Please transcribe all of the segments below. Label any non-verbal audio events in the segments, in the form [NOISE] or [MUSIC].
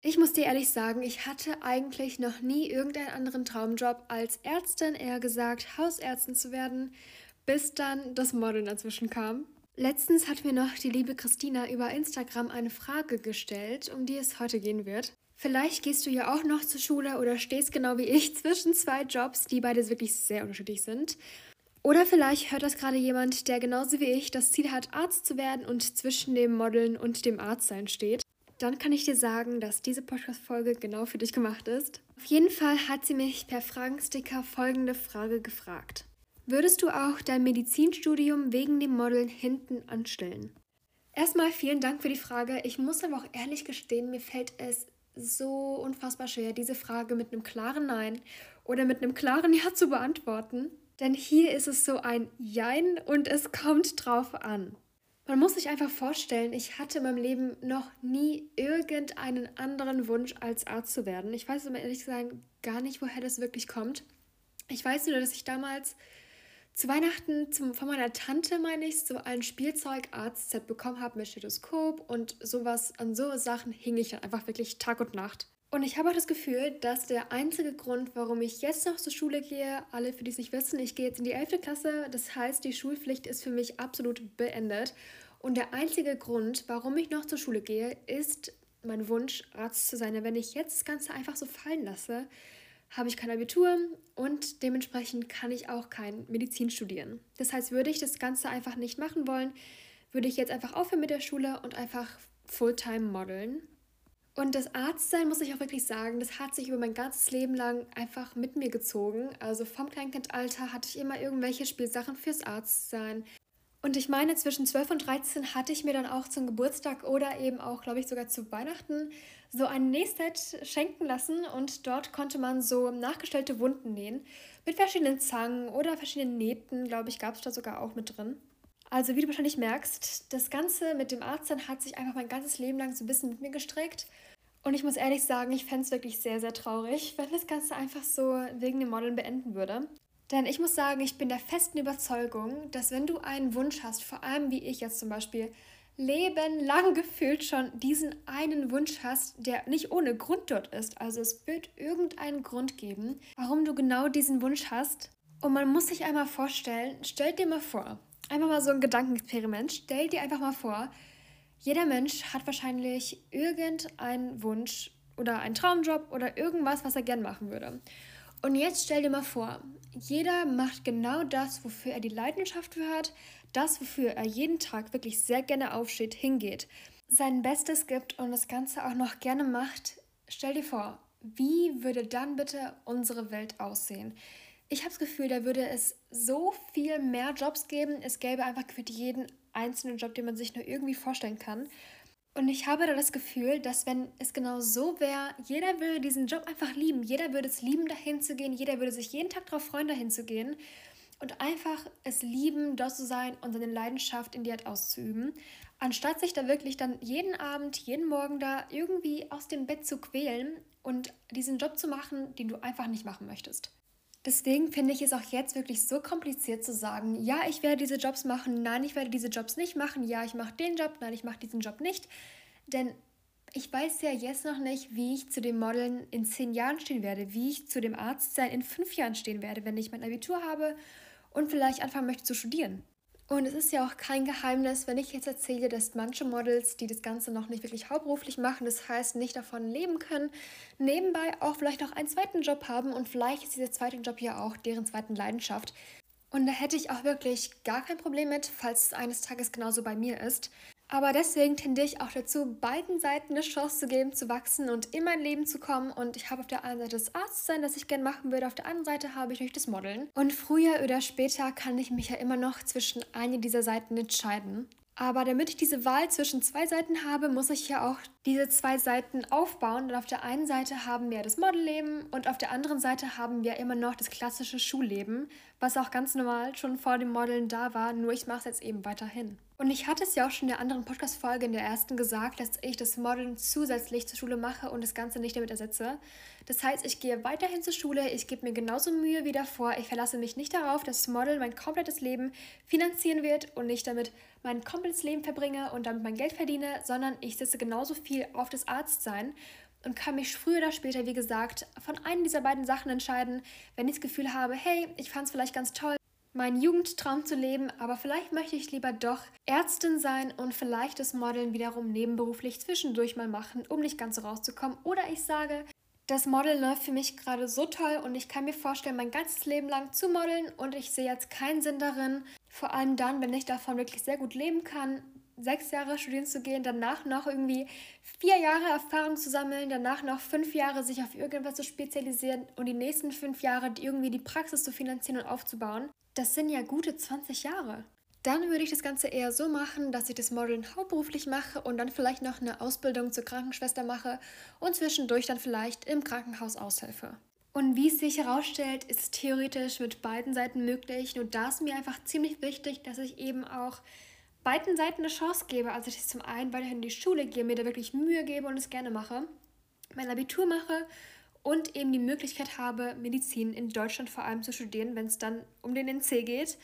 Ich muss dir ehrlich sagen, ich hatte eigentlich noch nie irgendeinen anderen Traumjob als Ärztin, eher gesagt Hausärztin zu werden, bis dann das Modeln dazwischen kam. Letztens hat mir noch die liebe Christina über Instagram eine Frage gestellt, um die es heute gehen wird. Vielleicht gehst du ja auch noch zur Schule oder stehst genau wie ich zwischen zwei Jobs, die beide wirklich sehr unterschiedlich sind. Oder vielleicht hört das gerade jemand, der genauso wie ich das Ziel hat, Arzt zu werden und zwischen dem Modeln und dem Arztsein steht dann kann ich dir sagen, dass diese Podcast-Folge genau für dich gemacht ist. Auf jeden Fall hat sie mich per Fragensticker folgende Frage gefragt. Würdest du auch dein Medizinstudium wegen dem Modeln hinten anstellen? Erstmal vielen Dank für die Frage. Ich muss aber auch ehrlich gestehen, mir fällt es so unfassbar schwer, diese Frage mit einem klaren Nein oder mit einem klaren [LAUGHS] Ja zu beantworten. Denn hier ist es so ein Jein und es kommt drauf an. Man muss sich einfach vorstellen, ich hatte in meinem Leben noch nie irgendeinen anderen Wunsch als Arzt zu werden. Ich weiß aber ehrlich gesagt gar nicht, woher das wirklich kommt. Ich weiß nur, dass ich damals zu Weihnachten zum, von meiner Tante, meine ich, so ein Spielzeug-Arzt-Set bekommen habe mit Stethoskop und sowas. An so Sachen hing ich dann einfach wirklich Tag und Nacht. Und ich habe auch das Gefühl, dass der einzige Grund, warum ich jetzt noch zur Schule gehe, alle für die es nicht wissen, ich gehe jetzt in die 11. Klasse, das heißt, die Schulpflicht ist für mich absolut beendet. Und der einzige Grund, warum ich noch zur Schule gehe, ist mein Wunsch, Arzt zu sein. Wenn ich jetzt das Ganze einfach so fallen lasse, habe ich kein Abitur und dementsprechend kann ich auch kein Medizin studieren. Das heißt, würde ich das Ganze einfach nicht machen wollen, würde ich jetzt einfach aufhören mit der Schule und einfach Fulltime modeln und das Arztsein, muss ich auch wirklich sagen, das hat sich über mein ganzes Leben lang einfach mit mir gezogen. Also vom Kleinkindalter hatte ich immer irgendwelche Spielsachen fürs Arztsein. Und ich meine, zwischen 12 und 13 hatte ich mir dann auch zum Geburtstag oder eben auch, glaube ich, sogar zu Weihnachten so ein Nähset schenken lassen. Und dort konnte man so nachgestellte Wunden nähen. Mit verschiedenen Zangen oder verschiedenen Nähten, glaube ich, gab es da sogar auch mit drin. Also wie du wahrscheinlich merkst, das Ganze mit dem Arztsein hat sich einfach mein ganzes Leben lang so ein bisschen mit mir gestreckt. Und ich muss ehrlich sagen, ich fände es wirklich sehr, sehr traurig, wenn das Ganze einfach so wegen dem Modeln beenden würde. Denn ich muss sagen, ich bin der festen Überzeugung, dass wenn du einen Wunsch hast, vor allem wie ich jetzt zum Beispiel, lebenlang [LAUGHS] gefühlt schon diesen einen Wunsch hast, der nicht ohne Grund dort ist. Also es wird irgendeinen Grund geben, warum du genau diesen Wunsch hast. Und man muss sich einmal vorstellen, stell dir mal vor, einfach mal so ein Gedankenexperiment, stell dir einfach mal vor, jeder Mensch hat wahrscheinlich irgendeinen Wunsch oder einen Traumjob oder irgendwas, was er gern machen würde. Und jetzt stell dir mal vor, jeder macht genau das, wofür er die Leidenschaft für hat, das, wofür er jeden Tag wirklich sehr gerne aufsteht, hingeht, sein Bestes gibt und das Ganze auch noch gerne macht. Stell dir vor, wie würde dann bitte unsere Welt aussehen? Ich habe das Gefühl, da würde es so viel mehr Jobs geben. Es gäbe einfach für jeden einzelnen Job, den man sich nur irgendwie vorstellen kann. Und ich habe da das Gefühl, dass wenn es genau so wäre, jeder würde diesen Job einfach lieben. Jeder würde es lieben, dahin zu gehen. Jeder würde sich jeden Tag darauf freuen, dahin zu gehen. Und einfach es lieben, dort zu sein und seine Leidenschaft in die Art auszuüben. Anstatt sich da wirklich dann jeden Abend, jeden Morgen da irgendwie aus dem Bett zu quälen und diesen Job zu machen, den du einfach nicht machen möchtest. Deswegen finde ich es auch jetzt wirklich so kompliziert zu sagen, ja, ich werde diese Jobs machen, nein, ich werde diese Jobs nicht machen, ja, ich mache den Job, nein, ich mache diesen Job nicht. Denn ich weiß ja jetzt noch nicht, wie ich zu dem Modeln in zehn Jahren stehen werde, wie ich zu dem Arztsein in fünf Jahren stehen werde, wenn ich mein Abitur habe und vielleicht anfangen möchte zu studieren. Und es ist ja auch kein Geheimnis, wenn ich jetzt erzähle, dass manche Models, die das Ganze noch nicht wirklich hauptberuflich machen, das heißt nicht davon leben können, nebenbei auch vielleicht noch einen zweiten Job haben und vielleicht ist dieser zweite Job ja auch deren zweiten Leidenschaft. Und da hätte ich auch wirklich gar kein Problem mit, falls es eines Tages genauso bei mir ist. Aber deswegen tendiere ich auch dazu, beiden Seiten eine Chance zu geben, zu wachsen und in mein Leben zu kommen. Und ich habe auf der einen Seite das Arztsein, das ich gerne machen würde, auf der anderen Seite habe ich natürlich das Modeln. Und früher oder später kann ich mich ja immer noch zwischen einer dieser Seiten entscheiden. Aber damit ich diese Wahl zwischen zwei Seiten habe, muss ich ja auch diese zwei Seiten aufbauen. Und auf der einen Seite haben wir das Modelleben und auf der anderen Seite haben wir immer noch das klassische Schulleben, was auch ganz normal schon vor dem Modeln da war, nur ich mache es jetzt eben weiterhin. Und ich hatte es ja auch schon in der anderen Podcast-Folge, in der ersten, gesagt, dass ich das Modeln zusätzlich zur Schule mache und das Ganze nicht damit ersetze. Das heißt, ich gehe weiterhin zur Schule, ich gebe mir genauso Mühe wie davor. Ich verlasse mich nicht darauf, dass das Model mein komplettes Leben finanzieren wird und nicht damit mein komplettes Leben verbringe und damit mein Geld verdiene, sondern ich setze genauso viel auf das Arztsein und kann mich früher oder später, wie gesagt, von einem dieser beiden Sachen entscheiden, wenn ich das Gefühl habe, hey, ich fand es vielleicht ganz toll, meinen Jugendtraum zu leben, aber vielleicht möchte ich lieber doch Ärztin sein und vielleicht das Modeln wiederum nebenberuflich zwischendurch mal machen, um nicht ganz so rauszukommen. Oder ich sage, das Modeln läuft für mich gerade so toll und ich kann mir vorstellen, mein ganzes Leben lang zu modeln und ich sehe jetzt keinen Sinn darin, vor allem dann, wenn ich davon wirklich sehr gut leben kann, sechs Jahre studieren zu gehen, danach noch irgendwie vier Jahre Erfahrung zu sammeln, danach noch fünf Jahre sich auf irgendwas zu spezialisieren und die nächsten fünf Jahre irgendwie die Praxis zu finanzieren und aufzubauen. Das sind ja gute 20 Jahre. Dann würde ich das Ganze eher so machen, dass ich das Modeln hauptberuflich mache und dann vielleicht noch eine Ausbildung zur Krankenschwester mache und zwischendurch dann vielleicht im Krankenhaus aushelfe. Und wie es sich herausstellt, ist es theoretisch mit beiden Seiten möglich. Nur da ist mir einfach ziemlich wichtig, dass ich eben auch beiden Seiten eine Chance gebe. Also, dass ich zum einen weiterhin in die Schule gehe, mir da wirklich Mühe gebe und es gerne mache, mein Abitur mache und eben die Möglichkeit habe, Medizin in Deutschland vor allem zu studieren, wenn es dann um den NC geht.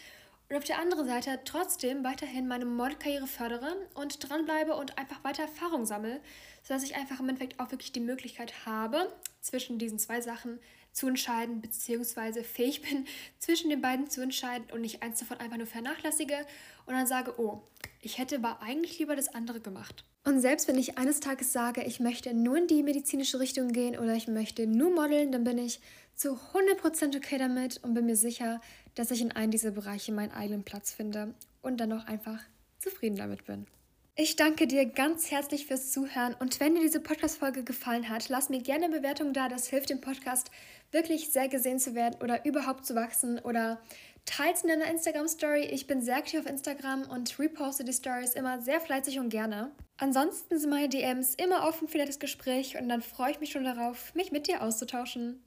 Und auf der anderen Seite trotzdem weiterhin meine Modelkarriere fördere und dranbleibe und einfach weiter Erfahrung sammle, sodass ich einfach im Endeffekt auch wirklich die Möglichkeit habe, zwischen diesen zwei Sachen zu entscheiden, beziehungsweise fähig bin, [LAUGHS] zwischen den beiden zu entscheiden und nicht eins davon einfach nur vernachlässige und dann sage, oh, ich hätte aber eigentlich lieber das andere gemacht. Und selbst wenn ich eines Tages sage, ich möchte nur in die medizinische Richtung gehen oder ich möchte nur modeln, dann bin ich zu 100% okay damit und bin mir sicher, dass ich in einem dieser Bereiche meinen eigenen Platz finde und dann auch einfach zufrieden damit bin. Ich danke dir ganz herzlich fürs Zuhören und wenn dir diese Podcast-Folge gefallen hat, lass mir gerne eine Bewertung da. Das hilft dem Podcast wirklich sehr gesehen zu werden oder überhaupt zu wachsen oder teils in deiner Instagram-Story. Ich bin sehr aktiv auf Instagram und reposte die Stories immer sehr fleißig und gerne. Ansonsten sind meine DMs immer offen für das Gespräch und dann freue ich mich schon darauf, mich mit dir auszutauschen.